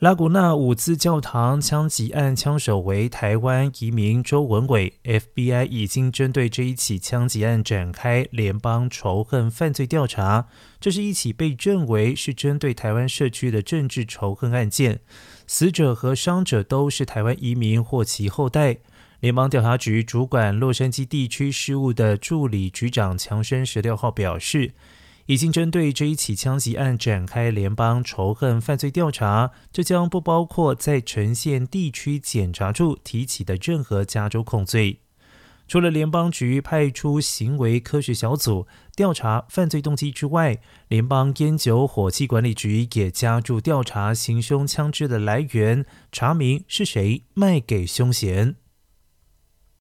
拉古纳伍兹教堂枪击案枪手为台湾移民周文伟，FBI 已经针对这一起枪击案展开联邦仇恨犯罪调查。这是一起被认为是针对台湾社区的政治仇恨案件，死者和伤者都是台湾移民或其后代。联邦调查局主管洛杉矶地区事务的助理局长强生十六号表示。已经针对这一起枪击案展开联邦仇恨犯罪调查，这将不包括在呈县地区检察处提起的任何加州控罪。除了联邦局派出行为科学小组调查犯罪动机之外，联邦烟酒火器管理局也加注调查行凶枪支的来源，查明是谁卖给凶嫌。